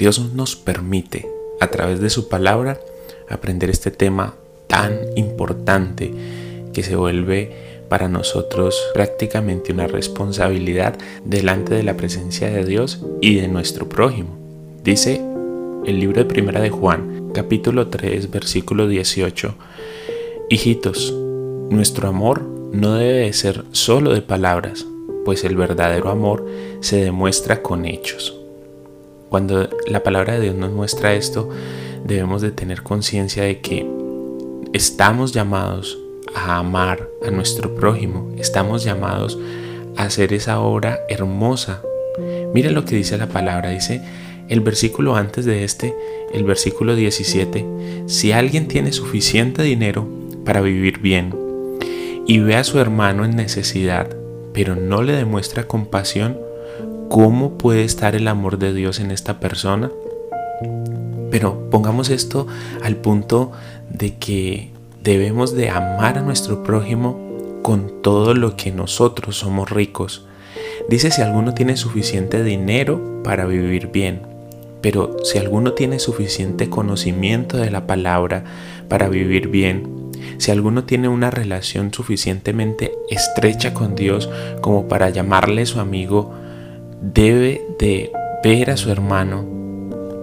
Dios nos permite a través de su palabra aprender este tema tan importante que se vuelve para nosotros prácticamente una responsabilidad delante de la presencia de Dios y de nuestro prójimo. Dice el libro de Primera de Juan, capítulo 3, versículo 18, Hijitos, nuestro amor no debe de ser solo de palabras, pues el verdadero amor se demuestra con hechos. Cuando la palabra de Dios nos muestra esto, debemos de tener conciencia de que estamos llamados a amar a nuestro prójimo, estamos llamados a hacer esa obra hermosa. Mire lo que dice la palabra, dice el versículo antes de este, el versículo 17, si alguien tiene suficiente dinero para vivir bien y ve a su hermano en necesidad, pero no le demuestra compasión, ¿Cómo puede estar el amor de Dios en esta persona? Pero pongamos esto al punto de que debemos de amar a nuestro prójimo con todo lo que nosotros somos ricos. Dice si alguno tiene suficiente dinero para vivir bien, pero si alguno tiene suficiente conocimiento de la palabra para vivir bien, si alguno tiene una relación suficientemente estrecha con Dios como para llamarle su amigo, debe de ver a su hermano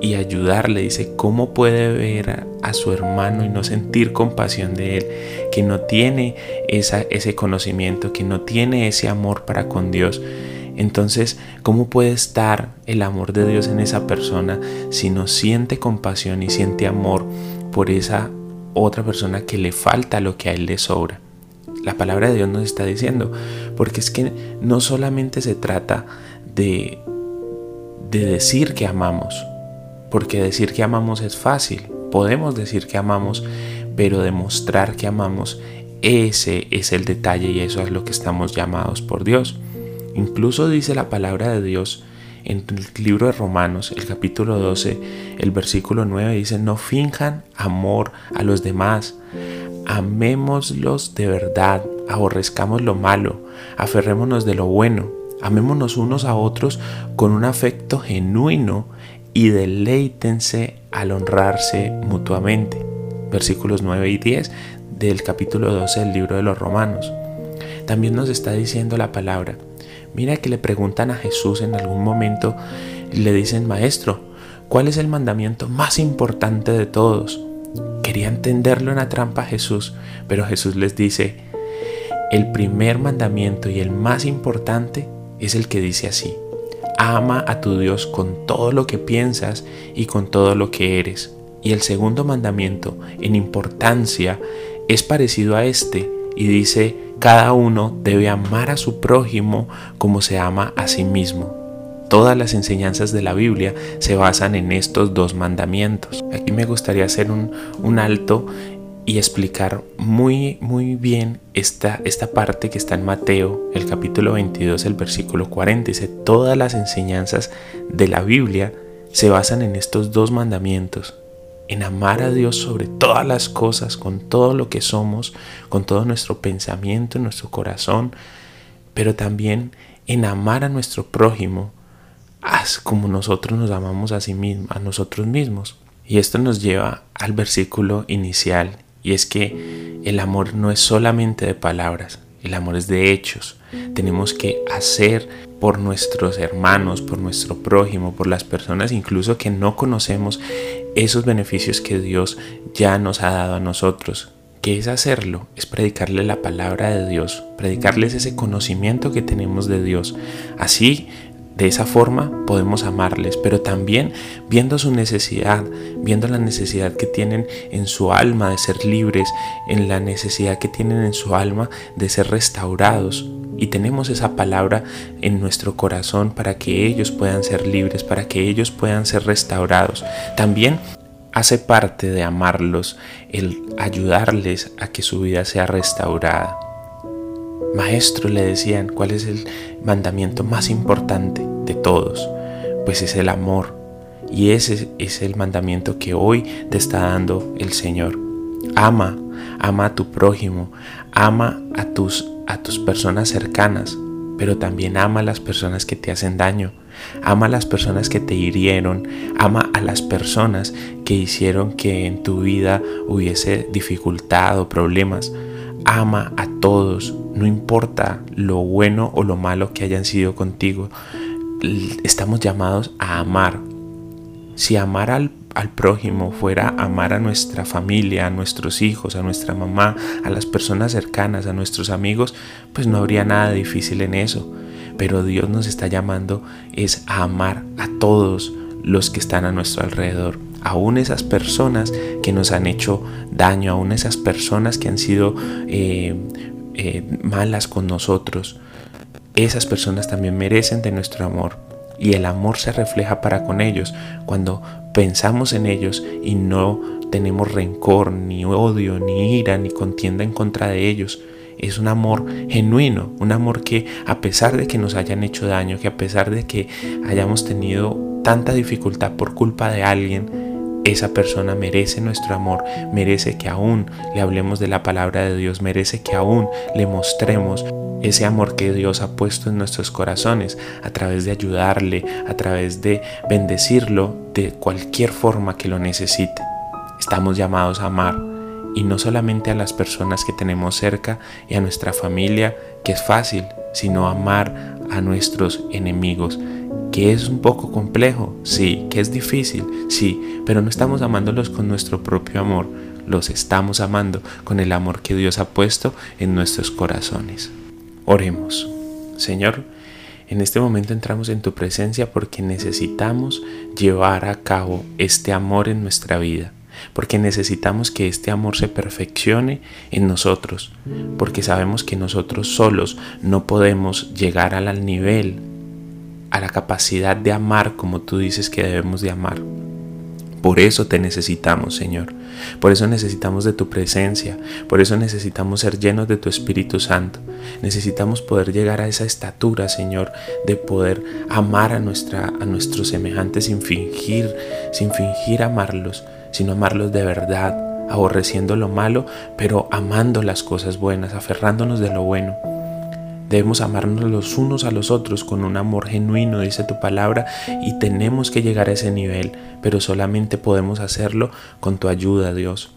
y ayudarle. Dice, ¿cómo puede ver a, su hermano y no sentir compasión de él? Que no tiene ese conocimiento, que no tiene ese amor para con Dios. Entonces, ¿cómo puede estar el amor de Dios en esa persona si no siente compasión y siente amor por esa otra persona que le falta lo que a él le sobra? La palabra de Dios nos está diciendo, porque es que no solamente se trata de, decir que amamos, porque decir que amamos es fácil, podemos decir que amamos, pero demostrar que amamos, ese es el detalle y eso es lo que estamos llamados por Dios. Incluso dice la palabra de Dios en el libro de Romanos, el capítulo 12, el versículo 9, dice, no finjan amor a los demás, amémoslos de verdad, aborrezcamos lo malo, aferrémonos de lo bueno, Amémonos unos a otros con un afecto genuino y deleítense al honrarse mutuamente. Versículos 9 y 10 del capítulo 12 del libro de los Romanos. También nos está diciendo la palabra. Mira que le preguntan a Jesús en algún momento y le dicen, Maestro, ¿cuál es el mandamiento más importante de todos? Quería entenderlo en la trampa Jesús, pero Jesús les dice, el primer mandamiento y el más importante es el que dice así, ama a tu Dios con todo lo que piensas y con todo lo que eres. Y el segundo mandamiento en importancia es parecido a este y dice, cada uno debe amar a su prójimo como se ama a sí mismo. Todas las enseñanzas de la Biblia se basan en estos dos mandamientos. Aquí me gustaría hacer un, un alto y explicar muy muy bien esta, esta parte que está en Mateo, el capítulo 22, el versículo 40. Dice, todas las enseñanzas de la Biblia se basan en estos dos mandamientos, en amar a Dios sobre todas las cosas, con todo lo que somos, con todo nuestro pensamiento, nuestro corazón, pero también en amar a nuestro prójimo, como nosotros nos amamos a sí mismos, a nosotros mismos. Y esto nos lleva al versículo inicial y es que el amor no es solamente de palabras, el amor es de hechos. Tenemos que hacer por nuestros hermanos, por nuestro prójimo, por las personas incluso que no conocemos esos beneficios que Dios ya nos ha dado a nosotros. ¿Qué es hacerlo? Es predicarle la palabra de Dios, predicarles ese conocimiento que tenemos de Dios. Así de esa forma podemos amarles, pero también viendo su necesidad, viendo la necesidad que tienen en su alma de ser libres, en la necesidad que tienen en su alma de ser restaurados. y tenemos esa palabra en nuestro corazón para que ellos puedan ser libres, para que ellos puedan ser restaurados. También hace parte de amarlos el ayudarles a que su vida sea restaurada. Maestro, le decían, ¿cuál es el mandamiento más importante de todos? Pues es el amor. Y ese es el mandamiento que hoy te está dando el Señor. Ama, ama a tu prójimo, ama a tus, a tus personas cercanas, pero también ama a las personas que te hacen daño. Ama a las personas que te hirieron, ama a las personas que hicieron que en tu vida hubiese dificultad o problemas. Ama a todos, no importa lo bueno o lo malo que hayan sido contigo. Estamos llamados a amar. Si amar al prójimo fuera amar a nuestra familia, a nuestros hijos, a nuestra mamá, a las personas cercanas, a nuestros amigos, pues no habría nada difícil en eso. Pero Dios nos está llamando es a amar a todos los que están a nuestro alrededor, aún esas personas que nos han hecho daño, aún esas personas que han sido eh, eh, malas con nosotros. Esas personas también merecen de nuestro amor y el amor se refleja para con ellos cuando pensamos en ellos y no tenemos rencor, ni odio, ni ira, ni contienda en contra de ellos. Es un amor genuino, un amor que a pesar de que nos hayan hecho daño, que a pesar de que hayamos tenido tanta dificultad por culpa de alguien, esa persona merece nuestro amor, merece que aún le hablemos de la palabra de Dios, merece que aún le mostremos ese amor que Dios ha puesto en nuestros corazones a través de ayudarle, a través de bendecirlo de cualquier forma que lo necesite. Estamos llamados a amar y no solamente a las personas que tenemos cerca y a nuestra familia, que es fácil, sino amar a nuestros enemigos, que es un poco complejo, sí, que es difícil, sí, pero no estamos amándolos con nuestro propio amor, los estamos amando con el amor que Dios ha puesto en nuestros corazones. Oremos. Señor, en este momento entramos en tu presencia porque necesitamos llevar a cabo este amor en nuestra vida, porque necesitamos que este amor se perfeccione en nosotros, porque sabemos que nosotros solos no podemos llegar al nivel, a la capacidad de amar como tú dices que debemos de amar. Por eso te necesitamos, Señor. Por eso necesitamos de tu presencia. Por eso necesitamos ser llenos de tu Espíritu Santo. Necesitamos poder llegar a esa estatura, Señor, de poder amar a, nuestra, a nuestros semejantes sin fingir, sin fingir amarlos, sino amarlos de verdad, aborreciendo lo malo, pero amando las cosas buenas, aferrándonos de lo bueno. Debemos amarnos los unos a los otros con un amor genuino, dice tu palabra, y tenemos que llegar a ese nivel, pero solamente podemos hacerlo con tu ayuda, Dios.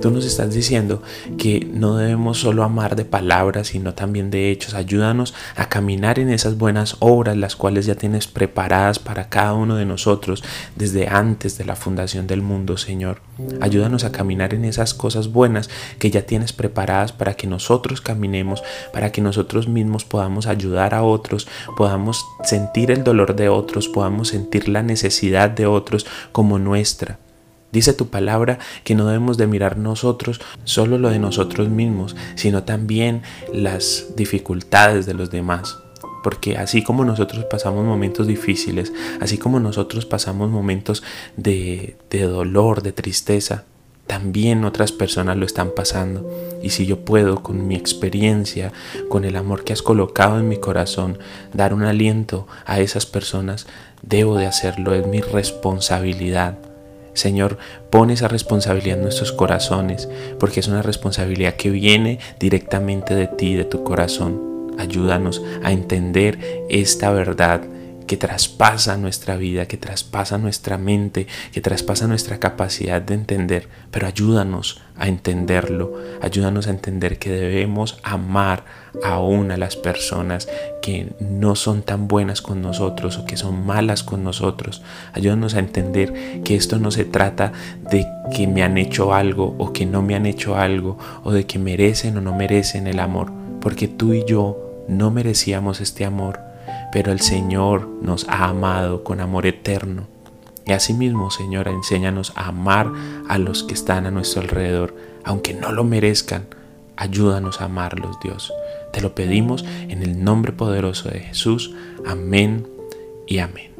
Tú nos estás diciendo que no debemos solo amar de palabras, sino también de hechos. Ayúdanos a caminar en esas buenas obras, las cuales ya tienes preparadas para cada uno de nosotros desde antes de la fundación del mundo, Señor. Ayúdanos a caminar en esas cosas buenas que ya tienes preparadas para que nosotros caminemos, para que nosotros mismos podamos ayudar a otros, podamos sentir el dolor de otros, podamos sentir la necesidad de otros como nuestra. Dice tu palabra que no debemos de mirar nosotros solo lo de nosotros mismos, sino también las dificultades de los demás. Porque así como nosotros pasamos momentos difíciles, así como nosotros pasamos momentos de, de dolor, de tristeza, también otras personas lo están pasando. Y si yo puedo, con mi experiencia, con el amor que has colocado en mi corazón, dar un aliento a esas personas, debo de hacerlo, es mi responsabilidad. Señor, pon esa responsabilidad en nuestros corazones, porque es una responsabilidad que viene directamente de ti, de tu corazón. Ayúdanos a entender esta verdad que traspasa nuestra vida, que traspasa nuestra mente, que traspasa nuestra capacidad de entender, pero ayúdanos a entenderlo, ayúdanos a entender que debemos amar aún a las personas que no son tan buenas con nosotros o que son malas con nosotros. Ayúdanos a entender que esto no se trata de que me han hecho algo o que no me han hecho algo o de que merecen o no merecen el amor, porque tú y yo no merecíamos este amor pero el Señor nos ha amado con amor eterno. Y asimismo, Señor, enséñanos a amar a los que están a nuestro alrededor, aunque no lo merezcan. Ayúdanos a amarlos, Dios. Te lo pedimos en el nombre poderoso de Jesús. Amén y amén.